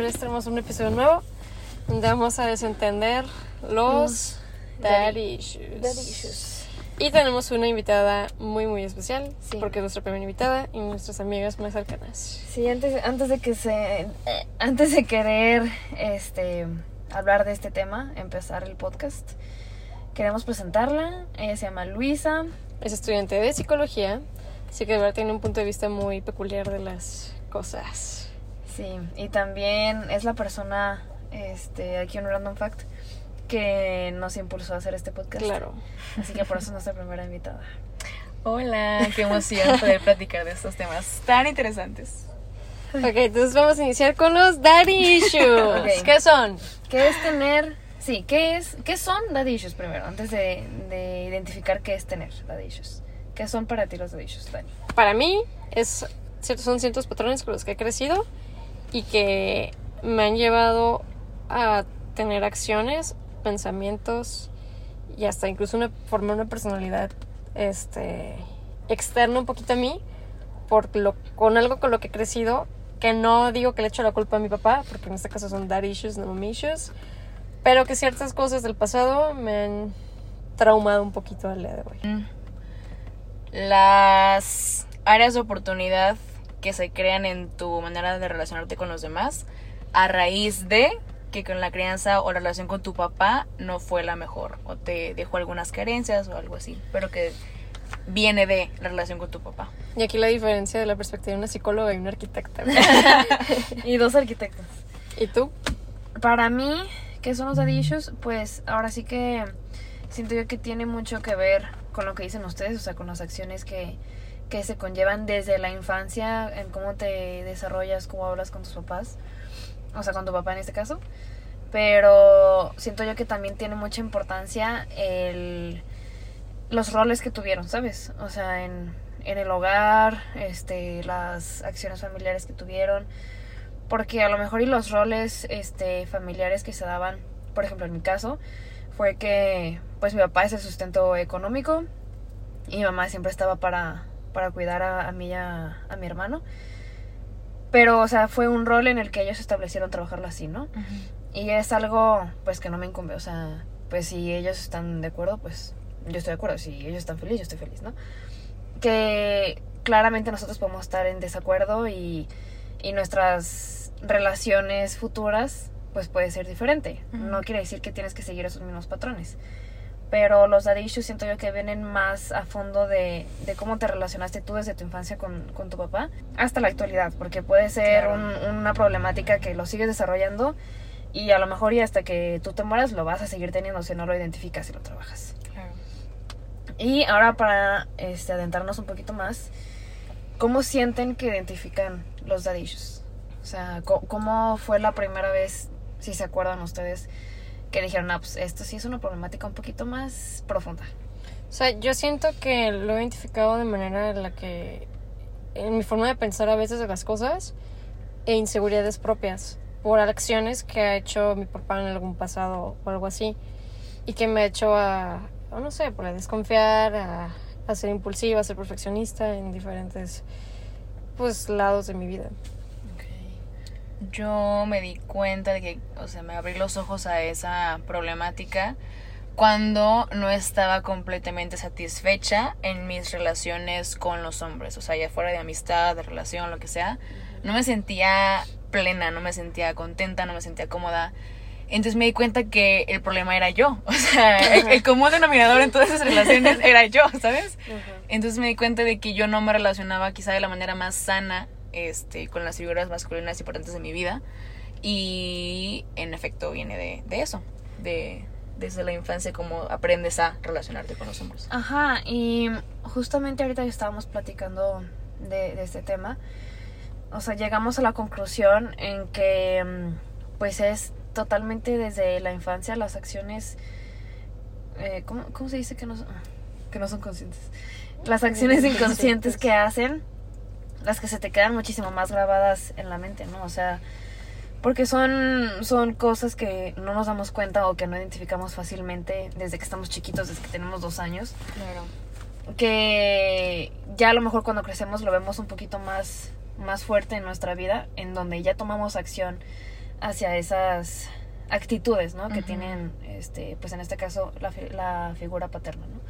Hoy les tenemos un episodio nuevo donde vamos a desentender los daddy issues. Daddy issues. Y tenemos una invitada muy, muy especial Sí. porque es nuestra primera invitada y nuestras amigas más cercanas. Sí, antes, antes de que se. eh, antes de querer este hablar de este tema, empezar el podcast, queremos presentarla. Ella se llama Luisa. Es estudiante de psicología, así que de verdad tiene un punto de vista muy peculiar de las cosas. Sí, y también es la persona, este, aquí un random fact, que nos impulsó a hacer este podcast. Claro. Así que por eso es nuestra primera invitada. Hola, qué emoción poder platicar de estos temas tan interesantes. Ok, entonces vamos a iniciar con los daddy issues. ¿Qué son? ¿Qué es tener? Sí, ¿qué es? ¿Qué son daddy issues primero? Antes de, de identificar qué es tener daddy issues. ¿Qué son para ti los daddy issues, Dani? Para mí es, son ciertos patrones con los que he crecido y que me han llevado a tener acciones, pensamientos y hasta incluso una, formar una personalidad este, externa un poquito a mí por lo, con algo con lo que he crecido que no digo que le echo la culpa a mi papá porque en este caso son dad issues, no mommy issues pero que ciertas cosas del pasado me han traumado un poquito al día de hoy. Las áreas de oportunidad que se crean en tu manera de relacionarte con los demás a raíz de que con la crianza o la relación con tu papá no fue la mejor o te dejó algunas carencias o algo así, pero que viene de la relación con tu papá. Y aquí la diferencia de la perspectiva de una psicóloga y una arquitecta. Y dos arquitectos. ¿Y tú? Para mí, ¿qué son los daddy issues? Pues ahora sí que siento yo que tiene mucho que ver con lo que dicen ustedes, o sea, con las acciones que, que se conllevan desde la infancia, en cómo te desarrollas, cómo hablas con tus papás, o sea, con tu papá en este caso. Pero siento yo que también tiene mucha importancia el, los roles que tuvieron, ¿sabes? O sea, en, en el hogar, este, las acciones familiares que tuvieron porque a lo mejor y los roles este familiares que se daban por ejemplo en mi caso fue que pues mi papá es el sustento económico y mi mamá siempre estaba para para cuidar a, a mí y a, a mi hermano. Pero o sea fue un rol en el que ellos establecieron trabajarlo así no y es algo pues que no me incumbe. O sea pues si ellos están de acuerdo pues yo estoy de acuerdo. Si ellos están felices yo estoy feliz no que claramente nosotros podemos estar en desacuerdo y, y nuestras relaciones futuras pues puede ser diferente. No quiere decir que tienes que seguir esos mismos patrones. Pero los daddy issues siento yo que vienen más a fondo de, de cómo te relacionaste tú desde tu infancia con, con tu papá hasta la actualidad, porque puede ser Claro. un- una problemática que lo sigues desarrollando y a lo mejor y hasta que tú te mueras lo vas a seguir teniendo si no lo identificas y lo trabajas. Claro. Y ahora para este, adentrarnos un poquito más, ¿cómo sienten que identifican los daddy issues? O sea, ¿cómo fue la primera vez, si se acuerdan ustedes, que dijeron, ah, pues esto sí es una problemática un poquito más profunda? O sea, yo siento que lo he identificado de manera en la que, en mi forma de pensar a veces de las cosas, e inseguridades propias, por acciones que ha hecho mi papá en algún pasado o algo así, y que me ha hecho a, no sé, por desconfiar, a, a ser impulsiva, a ser perfeccionista en diferentes, pues, lados de mi vida. Yo me di cuenta de que, o sea, me abrí los ojos a esa problemática cuando no estaba completamente satisfecha en mis relaciones con los hombres, o sea, ya fuera de amistad, de relación, lo que sea, no me sentía plena, no me sentía contenta, no me sentía cómoda. Entonces me di cuenta que el problema era yo, o sea, el, el común denominador en todas esas relaciones era yo, ¿sabes? Entonces me di cuenta de que yo no me relacionaba quizá de la manera más sana este, con las figuras masculinas importantes de mi vida. Y en efecto viene de, de eso, de desde la infancia cómo aprendes a relacionarte con los hombres. Ajá, y justamente ahorita que estábamos platicando de, de este tema, o sea, llegamos a la conclusión en que mm, pues es totalmente desde la infancia las acciones, eh, ¿cómo, cómo se dice que no, son- que no son conscientes? Las acciones inconscientes que hacen, las que se te quedan muchísimo más grabadas en la mente, ¿no? O sea, porque son, son cosas que no nos damos cuenta o que no identificamos fácilmente desde que estamos chiquitos, desde que tenemos dos años Claro. que ya a lo mejor cuando crecemos lo vemos un poquito más, más fuerte en nuestra vida, en donde ya tomamos acción hacia esas actitudes, ¿no? Que Ujú. tienen, este, pues en este caso, la, la figura paterna, ¿no?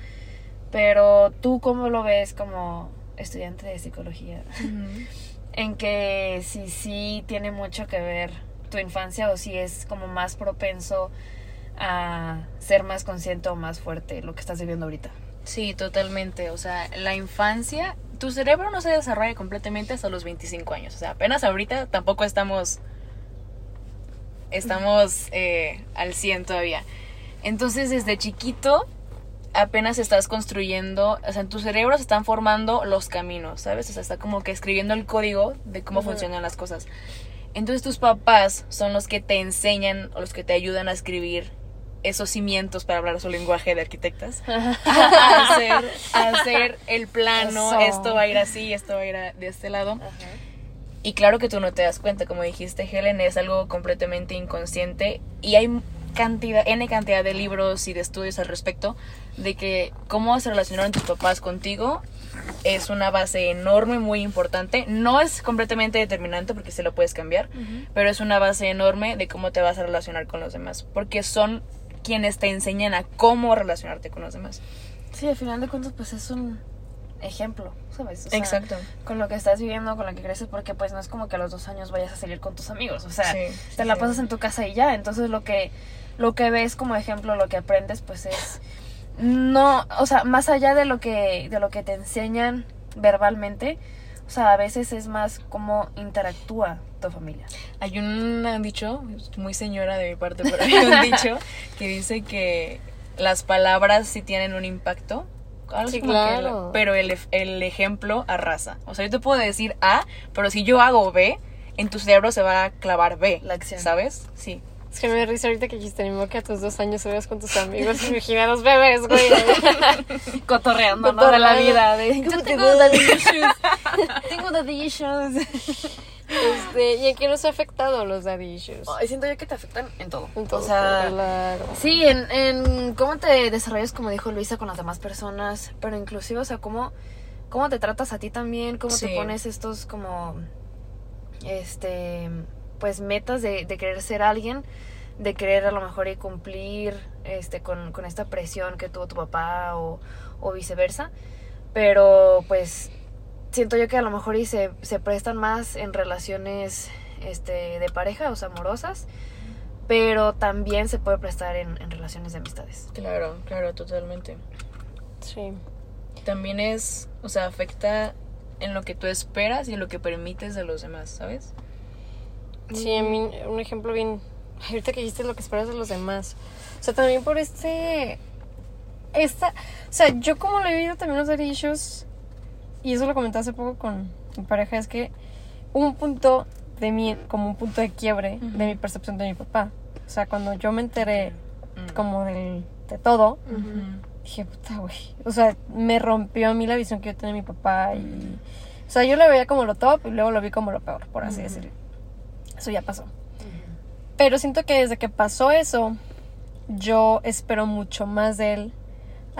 Pero tú, ¿cómo lo ves como estudiante de psicología? en que si sí tiene mucho que ver tu infancia o si es como más propenso a ser más consciente o más fuerte lo que estás viviendo ahorita. Sí, totalmente. O sea, la infancia, tu cerebro no se desarrolla completamente hasta los 25 años. O sea, apenas ahorita tampoco estamos, estamos eh, al 100 todavía. Entonces, desde chiquito, apenas estás construyendo, o sea, en tu cerebro se están formando los caminos, ¿sabes? O sea, está como que escribiendo el código de cómo funcionan las cosas. Entonces, tus papás son los que te enseñan o los que te ayudan a escribir esos cimientos para hablar su lenguaje de arquitectas a hacer, a hacer el plano, Eso. esto va a ir así, esto va a ir a- de este lado. Y claro que tú no te das cuenta, como dijiste Helen, es algo completamente inconsciente y hay cantidad, N cantidad de libros y de estudios al respecto de que cómo se relacionaron tus papás contigo es una base enorme, muy importante. No es completamente determinante porque se lo puedes cambiar, pero es una base enorme de cómo te vas a relacionar con los demás, porque son quienes te enseñan a cómo relacionarte con los demás. Sí, al final de cuentas pues es un ejemplo, ¿sabes? O sea, Exacto. Con lo que estás viviendo, con lo que creces, porque pues no es como que a los dos años vayas a salir con tus amigos, o sea, Sí, te la sí. pasas en tu casa y ya, entonces lo que, lo que ves como ejemplo, lo que aprendes pues es no, o sea, más allá de lo que, de lo que te enseñan verbalmente, o sea, a veces es más cómo interactúa tu familia. Hay un dicho, muy señora de mi parte, pero hay un dicho que dice que las palabras sí tienen un impacto. Algo Sí, como claro. la- pero el, el ejemplo arrasa. O sea, yo te puedo decir A, pero si yo hago B, en tu cerebro se va a clavar B. La acción. ¿Sabes? Sí. Es que me risa ahorita que dijiste, ni modo que a tus dos años subas con tus amigos. Imagina a los bebés, güey. Cotorreando, ¿no? De la vida, De, ¿cómo te tengo va? daddy issues. tengo daddy issues. Este, ¿Y en qué nos ha afectado los daddy issues? Siento yo que te afectan en todo. En todo, o sea, claro. sí, en, en cómo te desarrollas, como dijo Luisa, con las demás personas, pero inclusive, o sea, cómo, cómo te tratas a ti también, cómo Sí. te pones estos como, este, pues metas de, de querer ser alguien, de querer a lo mejor y cumplir, este, con, con esta presión que tuvo tu papá o, o viceversa, pero pues siento yo que a lo mejor y se, se prestan más en relaciones este, de pareja, o sea, amorosas, pero también se puede prestar en, en relaciones de amistades. Claro, claro, totalmente. Sí. También es, o sea, afecta en lo que tú esperas y en lo que permites de los demás, ¿sabes? Sí, a mí un ejemplo bien... Ahorita que dijiste lo que esperas de los demás. O sea, también por este... Esta... O sea, yo como lo he vivido también los issues, y eso lo comenté hace poco con mi pareja, es que un punto de mí, como un punto de quiebre Ujú. de mi percepción de mi papá. O sea, cuando yo me enteré Mm. como del, de todo, dije, puta, güey. O sea, me rompió a mí la visión que yo tenía de mi papá y... O sea, yo lo veía como lo top y luego lo vi como lo peor, por así decirlo. Eso ya pasó. Pero siento que desde que pasó eso, yo espero mucho más de él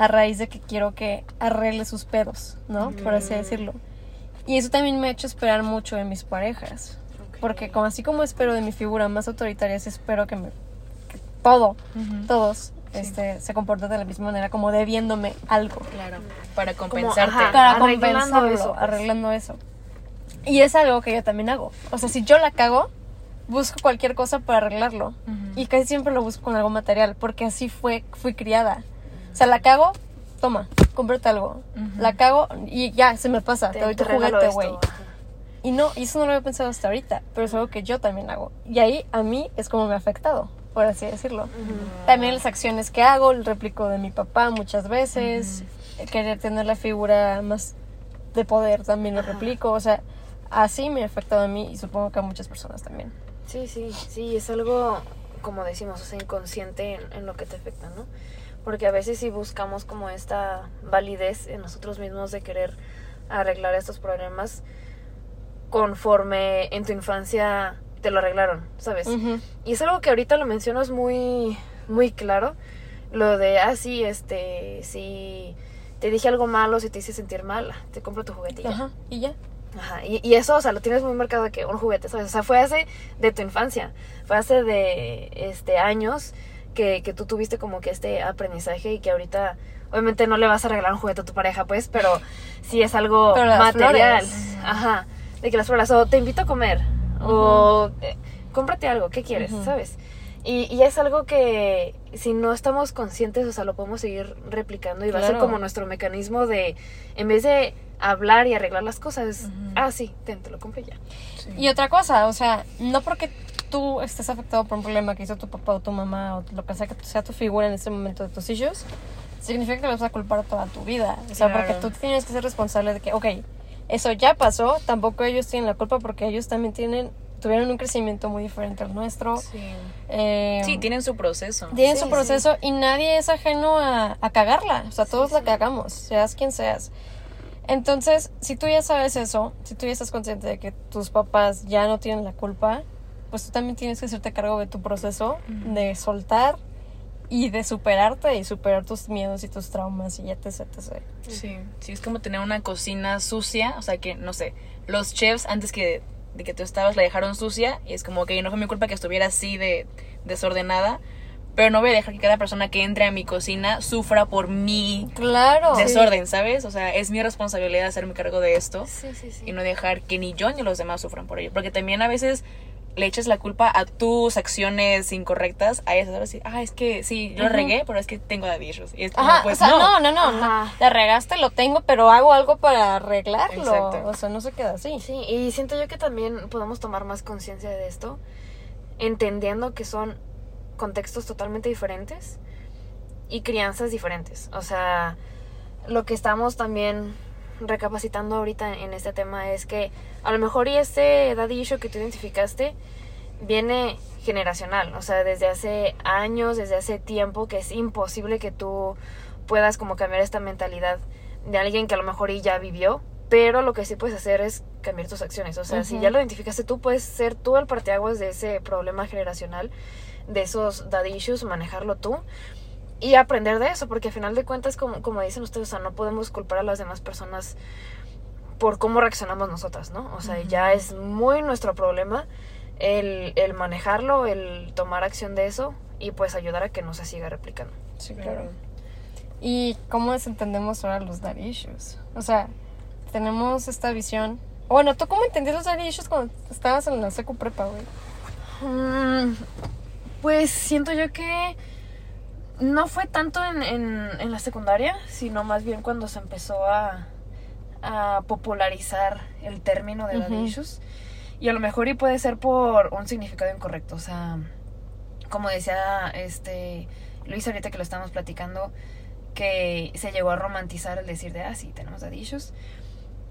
a raíz de que quiero que arregle sus pedos, ¿no? Por así Mm. decirlo. Y eso también me ha hecho esperar mucho de mis parejas. Porque como así como espero de mi figura más autoritaria, sí espero que, me, que todo, todos, este, se comporten de la misma manera, como debiéndome algo. Claro, para compensarte. ajá. Para Arreglando compensarlo, eso, pues. arreglando eso. Y es algo que yo también hago. O sea, si yo la cago, busco cualquier cosa para arreglarlo. Y casi siempre lo busco con algo material, porque así fue, fui criada. O sea, la cago, toma, cómprate algo. La cago y ya, se me pasa, te, doy tu juguete, güey. Y no, y eso no lo había pensado hasta ahorita, pero es algo que yo también hago. Y ahí a mí es como me ha afectado, por así decirlo. También las acciones que hago, el replico de mi papá muchas veces, querer tener la figura más de poder también lo replico, o sea, así me ha afectado a mí y supongo que a muchas personas también. Sí, sí, sí, es algo, como decimos, o sea, inconsciente en, en lo que te afecta, ¿no? Porque a veces sí buscamos como esta validez en nosotros mismos de querer arreglar estos problemas conforme en tu infancia te lo arreglaron, ¿sabes? Y es algo que ahorita lo mencionas muy, muy claro. Lo de, ah, sí, este, si te dije algo malo, si te hice sentir mal, te compro tu juguetilla. Ajá, y ya. Ajá, y, y eso, o sea, lo tienes muy marcado que un juguete, ¿sabes? O sea, fue hace de tu infancia, fue hace de este años que, que tú tuviste como que este aprendizaje y que ahorita, obviamente no le vas a regalar un juguete a tu pareja, pues, pero sí es algo Pero material. flores. Ajá, de que las flores, o te invito a comer, o eh, cómprate algo, ¿qué quieres? ¿Sabes? Y, y es algo que si no estamos conscientes, o sea, lo podemos seguir replicando y va a ser como nuestro mecanismo de, en vez de hablar y arreglar las cosas, Ujú. ah, sí, ten, te lo compré ya. Y otra cosa, o sea, no porque tú estés afectado por un problema que hizo tu papá o tu mamá o lo que sea que sea tu figura en ese momento de tus issues, significa que lo vas a culpar toda tu vida. O sea, Claro. porque tú tienes que ser responsable de que, ok, eso ya pasó, tampoco ellos tienen la culpa porque ellos también tienen, tuvieron un crecimiento muy diferente al nuestro. Sí. Eh, Sí, tienen su proceso. tienen Sí, su sí. proceso y nadie es ajeno a, a cagarla. O sea, todos la cagamos, seas quien seas. Entonces, si tú ya sabes eso, si tú ya estás consciente de que tus papás ya no tienen la culpa, pues tú también tienes que hacerte cargo de tu proceso, de soltar y de superarte y superar tus miedos y tus traumas y etc. etc. Sí, sí, es como tener una cocina sucia, o sea que, no sé, los chefs antes que de que tú estabas la dejaron sucia y es como que no fue mi culpa que estuviera así de desordenada, pero no voy a dejar que cada persona que entre a mi cocina sufra por mi Claro. desorden, ¿sabes? O sea, es mi responsabilidad hacerme cargo de esto Sí, sí, sí. y no dejar que ni yo ni los demás sufran por ello, porque también a veces le echas la culpa a tus acciones incorrectas, a esas, ¿sabes? Ah, es que sí, yo regué, pero es que tengo dadillos. Y es como, Ajá, pues o sea, no, no. no, no, no. La regaste, lo tengo, pero hago algo para arreglarlo. Exacto. O sea, no se queda así. Sí, y siento yo que también podemos tomar más conciencia de esto, entendiendo que son contextos totalmente diferentes y crianzas diferentes. O sea, lo que estamos también recapacitando ahorita en este tema es que a lo mejor y este daddy issue que tú identificaste viene generacional, o sea, desde hace años, desde hace tiempo que es imposible que tú puedas como cambiar esta mentalidad de alguien que a lo mejor y ya vivió, pero lo que sí puedes hacer es cambiar tus acciones, o sea, si ya lo identificaste tú, puedes ser tú el parteaguas de ese problema generacional, de esos daddy issues, manejarlo tú y aprender de eso, porque al final de cuentas, como, como dicen ustedes, o sea, no podemos culpar a las demás personas por cómo reaccionamos nosotras, ¿no? O sea, ya es muy nuestro problema el, el manejarlo, el tomar acción de eso y pues ayudar a que no se siga replicando. Sí, claro. ¿Y cómo desentendemos ahora los daddy issues? O sea, tenemos esta visión. Bueno, ¿tú cómo entendías los issues cuando estabas en la secu prepa, güey? Mm, pues siento yo que no fue tanto en, en, en la secundaria, sino más bien cuando se empezó a, a popularizar el término de daddy issues. Y a lo mejor y puede ser por un significado incorrecto. O sea, como decía este Luis ahorita que lo estábamos platicando, que se llegó a romantizar el decir de, ah, sí, tenemos daddy issues.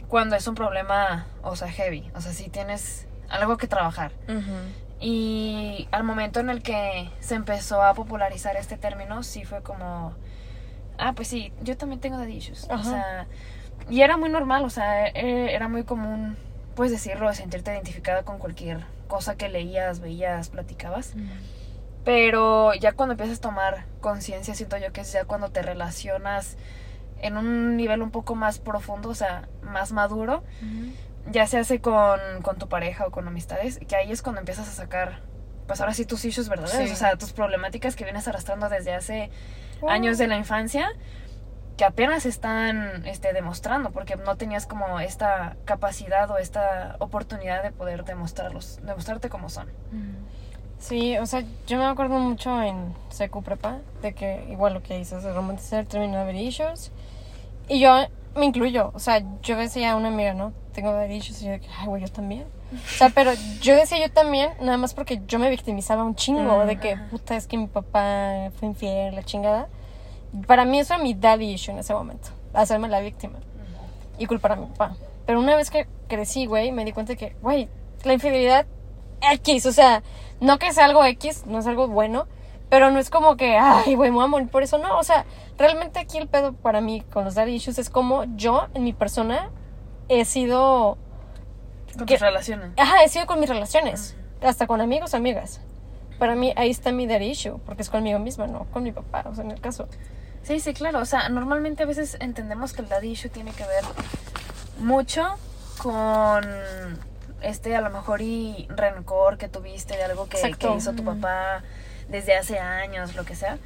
Cuando es un problema, o sea, heavy. O sea, sí tienes algo que trabajar. Y al momento en el que se empezó a popularizar este término, sí fue como, ah, pues sí, yo también tengo daddy issues. O Ajá. sea, y era muy normal, o sea, e- era muy común, pues decirlo, sentirte identificada con cualquier cosa que leías, veías, platicabas. Pero ya cuando empiezas a tomar conciencia, siento yo que es ya cuando te relacionas en un nivel un poco más profundo, o sea, más maduro, ya se hace con, con tu pareja o con amistades, que ahí es cuando empiezas a sacar, pues ahora sí tus issues verdaderos, Sí. o sea, tus problemáticas que vienes arrastrando desde hace Oh. años de la infancia, que apenas están este, demostrando, porque no tenías como esta capacidad o esta oportunidad de poder demostrarlos, demostrarte como son. Sí, o sea, yo me acuerdo mucho en secu prepa de que igual lo que dices, de romantizar término daddy issues. Y yo me incluyo, o sea, yo decía a una amiga, ¿no? Tengo daddy issues y yo de que, ay, güey, yo también. O sea, pero yo decía yo también, nada más porque yo me victimizaba un chingo de que, puta, es que mi papá fue infiel, la chingada. Para mí eso era mi daddy issue en ese momento, hacerme la víctima y culpar a mi papá. Pero una vez que crecí, güey, me di cuenta que, güey, la infidelidad X, o sea, no que sea algo X, no es algo bueno, pero no es como que, ay, güey, me voy a morir por eso, no, o sea, realmente aquí el pedo para mí con los daddy issues es como yo, en mi persona, he sido, Con ¿Qué? tus relaciones. ajá, he sido con mis relaciones, hasta con amigos, amigas. Para mí ahí está mi daddy issue, porque es conmigo misma, no con mi papá, o sea, en el caso. Sí, sí, claro. O sea, normalmente a veces entendemos que el daddy issue tiene que ver mucho con este a lo mejor y rencor que tuviste de algo que, que hizo tu papá desde hace años, lo que sea.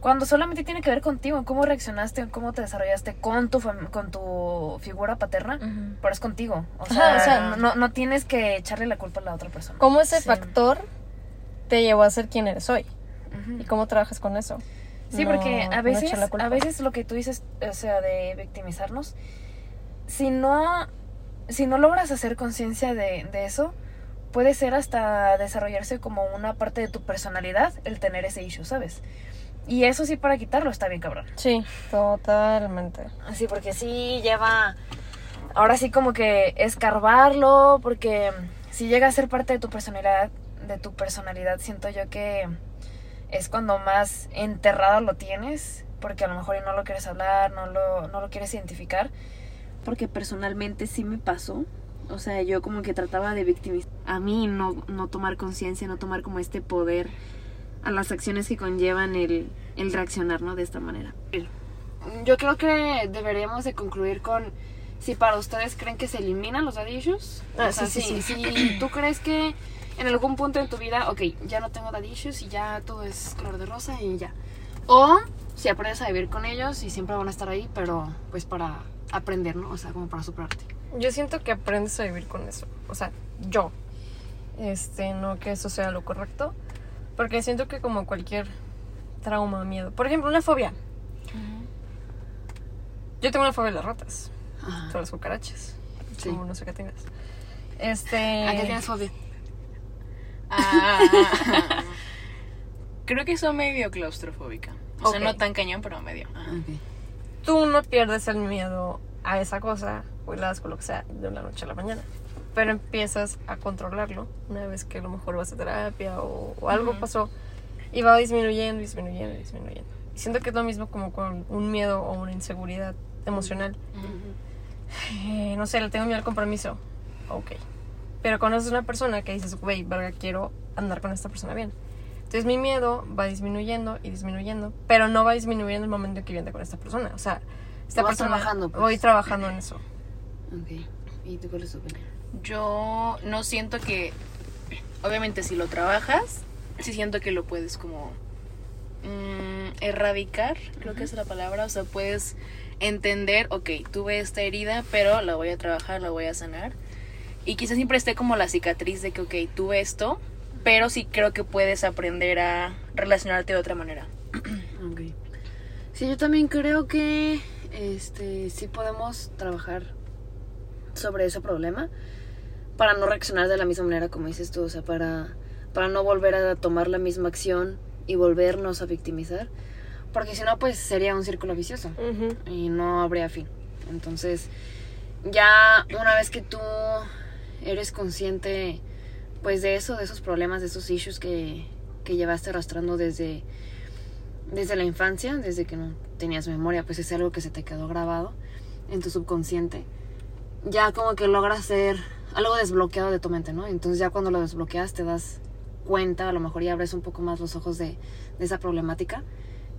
Cuando solamente tiene que ver contigo, cómo reaccionaste, cómo te desarrollaste con tu con tu figura paterna, pero es contigo. O Ajá, sea, o sea, no, no tienes que echarle la culpa a la otra persona. ¿Cómo ese Sí. factor te llevó a ser quien eres hoy? ¿Y cómo trabajas con eso? Sí, No- porque a veces, a veces lo que tú dices, o sea, de victimizarnos, si no, si no logras hacer conciencia de, de eso, puede ser hasta desarrollarse como una parte de tu personalidad el tener ese issue, ¿sabes? Y eso sí para quitarlo está bien cabrón. Sí, totalmente. Así, porque sí lleva, ahora sí como que escarbarlo, porque si llega a ser parte de tu personalidad, de tu personalidad, siento yo que es cuando más enterrado lo tienes, porque a lo mejor no lo quieres hablar, no lo, no lo quieres identificar. Porque personalmente sí me pasó. O sea, yo como que trataba de victimizar a mí, no, no tomar conciencia, no tomar como este poder a las acciones que conllevan el, el reaccionar, ¿no? De esta manera. Yo creo que deberíamos de concluir con si para ustedes creen que se eliminan los daddy issues. Ah, o sea, sí, sí, si, si tú crees que en algún punto en tu vida, ok, ya no tengo daddy issues y ya todo es color de rosa y ya. O si aprendes a vivir con ellos y siempre van a estar ahí, pero pues para aprender, ¿no? O sea, como para superarte. Yo siento que aprendes a vivir con eso. O sea, yo. Este, no que eso sea lo correcto. Porque siento que como cualquier trauma, miedo. Por ejemplo, una fobia. Yo tengo una fobia de las ratas. Ajá. Todas las cucarachas. Sí. O no sé qué tengas. Este. ¿A qué tienes fobia? Ah, creo que soy medio claustrofóbica. O sea, no tan cañón, pero medio. Ajá. Tú no pierdes el miedo a esa cosa o el asco, lo que sea, de una noche a la mañana. Pero empiezas a controlarlo una vez que a lo mejor vas a terapia o, o algo Ujú. pasó y va disminuyendo, disminuyendo, disminuyendo. Y siento que es lo mismo como con un miedo o una inseguridad emocional. Eh, no sé, le tengo miedo al compromiso. Ok. Pero conoces una persona que dices, güey, verga, quiero andar con esta persona bien. Entonces mi miedo va disminuyendo y disminuyendo, pero no va disminuyendo en el momento en que yo ande con esta persona. O sea, esta persona. trabajando, pues. Voy trabajando en eso. Ok. ¿Y tú cuál es tu opinión? Yo no siento que. Obviamente, si lo trabajas, sí siento que lo puedes como. mm, erradicar, creo que es la palabra. O sea, puedes entender, ok, tuve esta herida, pero la voy a trabajar, la voy a sanar. Y quizás siempre esté como la cicatriz de que, ok, tuve esto, pero sí creo que puedes aprender a relacionarte de otra manera. Ok. Sí, yo también creo que este sí podemos trabajar sobre ese problema para no reaccionar de la misma manera como dices tú, o sea, para, para no volver a tomar la misma acción y volvernos a victimizar, porque si no, pues sería un círculo vicioso y no habría fin. Entonces, ya una vez que tú eres consciente, pues de eso, de esos problemas, de esos issues que, que llevaste arrastrando desde, desde la infancia, desde que no tenías memoria, pues es algo que se te quedó grabado en tu subconsciente. Ya como que logras ser algo desbloqueado de tu mente, ¿no? Entonces ya cuando lo desbloqueas te das cuenta, a lo mejor ya abres un poco más los ojos de, de esa problemática,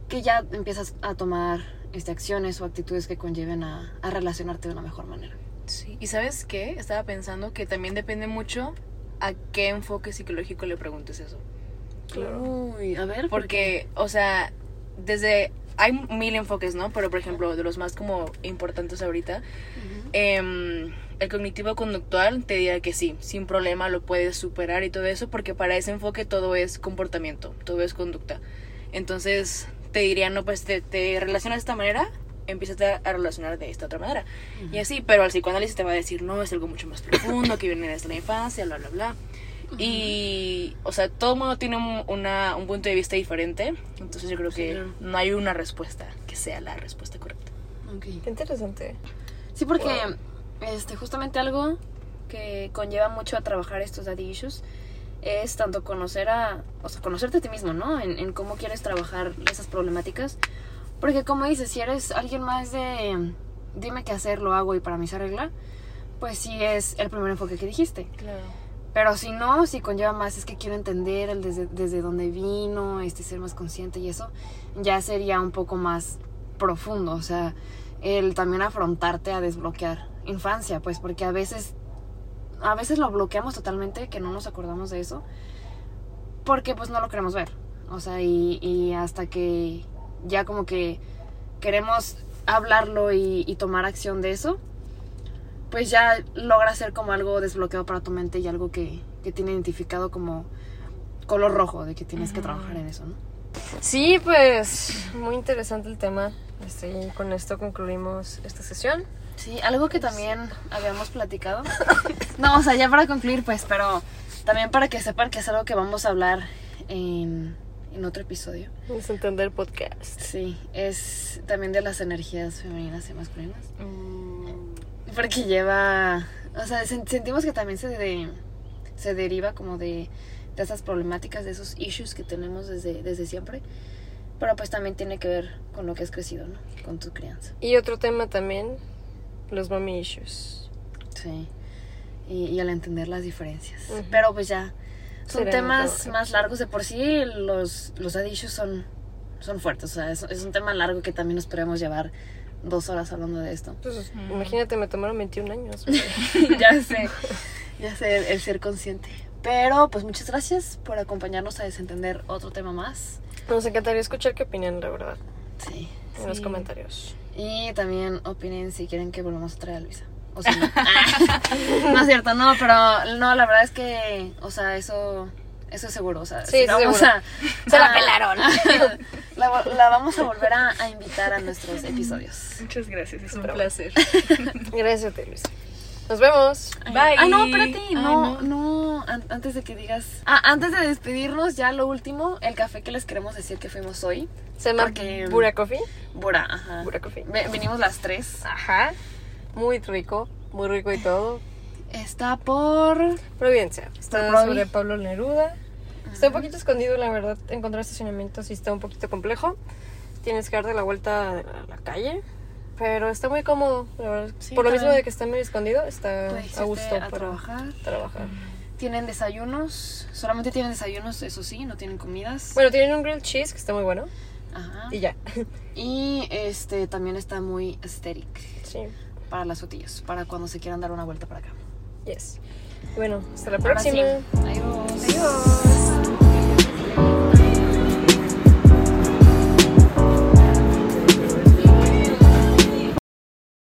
que ya empiezas a tomar este, acciones o actitudes que conlleven a, a relacionarte de una mejor manera. Sí. ¿Y sabes qué? Estaba pensando que también depende mucho a qué enfoque psicológico le preguntes eso. Uy, a ver, Porque, o sea, desde... Hay mil enfoques, ¿no? Pero, por ejemplo, de los más como importantes ahorita, em, el cognitivo conductual te dirá que sí, sin problema lo puedes superar y todo eso, porque para ese enfoque todo es comportamiento, todo es conducta. Entonces, te diría, no, pues te, te relacionas de esta manera, empiezas a a relacionar de esta otra manera. Y así, pero al psicoanálisis te va a decir, no, es algo mucho más profundo, que viene desde la infancia, bla, bla, bla. Y, o sea, todo el mundo tiene un, una, un punto de vista diferente. Entonces yo creo que claro. no hay una respuesta que sea la respuesta correcta. Ok. Qué interesante. Sí, porque este, justamente algo que conlleva mucho a trabajar estos daddy issues es tanto conocer a, o sea, conocerte a ti mismo, ¿no? En, en cómo quieres trabajar esas problemáticas. Porque como dices, si eres alguien más de dime qué hacer, lo hago y para mí se arregla, pues sí es el primer enfoque que dijiste. Claro. Pero si no, si conlleva más, es que quiero entender el desde, desde dónde vino, este, ser más consciente y eso, ya sería un poco más profundo. O sea, el también afrontarte a desbloquear infancia, pues, porque a veces, a veces lo bloqueamos totalmente, que no nos acordamos de eso, porque pues no lo queremos ver. O sea, y, hasta que ya como que queremos hablarlo y tomar acción de eso, pues ya logra ser como algo desbloqueado para tu mente y algo que, que tiene identificado como color rojo, de que tienes que trabajar en eso, ¿no? Sí, pues muy interesante el tema. Este, y con esto concluimos esta sesión. Sí, algo que también habíamos platicado. No, o sea, ya para concluir, pues, pero también para que sepan que es algo que vamos a hablar en, en otro episodio. Vamos a entender podcast. Sí, es también de las energías femeninas y masculinas. Porque lleva, o sea, sen- sentimos que también se, de- se deriva como de, de esas problemáticas, de esos issues que tenemos desde, desde siempre. Pero pues también tiene que ver con lo que has crecido, ¿no? Con tu crianza. Y otro tema también, los mommy issues. Sí. Y, y al entender las diferencias. Ujú. Pero pues ya, son temas más largos de por sí. Los, los issues son, son fuertes. O sea, es, es un tema largo que también nos podemos llevar dos horas hablando de esto. Pues, imagínate, me tomaron 21 años. ya sé, ya sé, el, el ser consciente. Pero pues muchas gracias por acompañarnos a desentender otro tema más. Nos encantaría escuchar qué opinan, la verdad, Sí. en los comentarios. Y también opinen si quieren que volvamos a traer a Luisa. O si no. no es cierto, no, pero no, la verdad es que, o sea, eso, eso es seguro. O sea, Sí, sí, vamos seguro. a. Se la a- pelaron. la, vamos a volver a, a invitar a nuestros episodios. Muchas gracias, es un Pero- placer. Gracias a ti, Luis. Nos vemos. Bye. Ah, no, espérate, Ay, no, no, an- antes de que digas. Ah, antes de despedirnos, ya lo último, el café que les queremos decir que fuimos hoy. Se llama Porque- Bura Coffee. Bura, ajá. Bura Coffee. Ve- venimos las tres. Ajá. Muy rico, muy rico y todo. Está por. Providencia. Está Por sobre Pablo Neruda. Está un poquito escondido, la verdad. Encontrar estacionamiento sí está un poquito complejo. Tienes que darte la vuelta a la calle. Pero está muy cómodo, la verdad. Sí, Por lo mismo de que está medio escondido, está Puedes a gusto irte a para trabajar. trabajar. Tienen desayunos. Solamente tienen desayunos, eso sí, no tienen comidas. Bueno, tienen un grilled cheese que está muy bueno. Ajá. Y ya. Y este también está muy aesthetic Sí. para las fotillos, para cuando se quieran dar una vuelta para acá. Yes. Bueno, hasta la Ahora sí. próxima. Adiós. Adiós.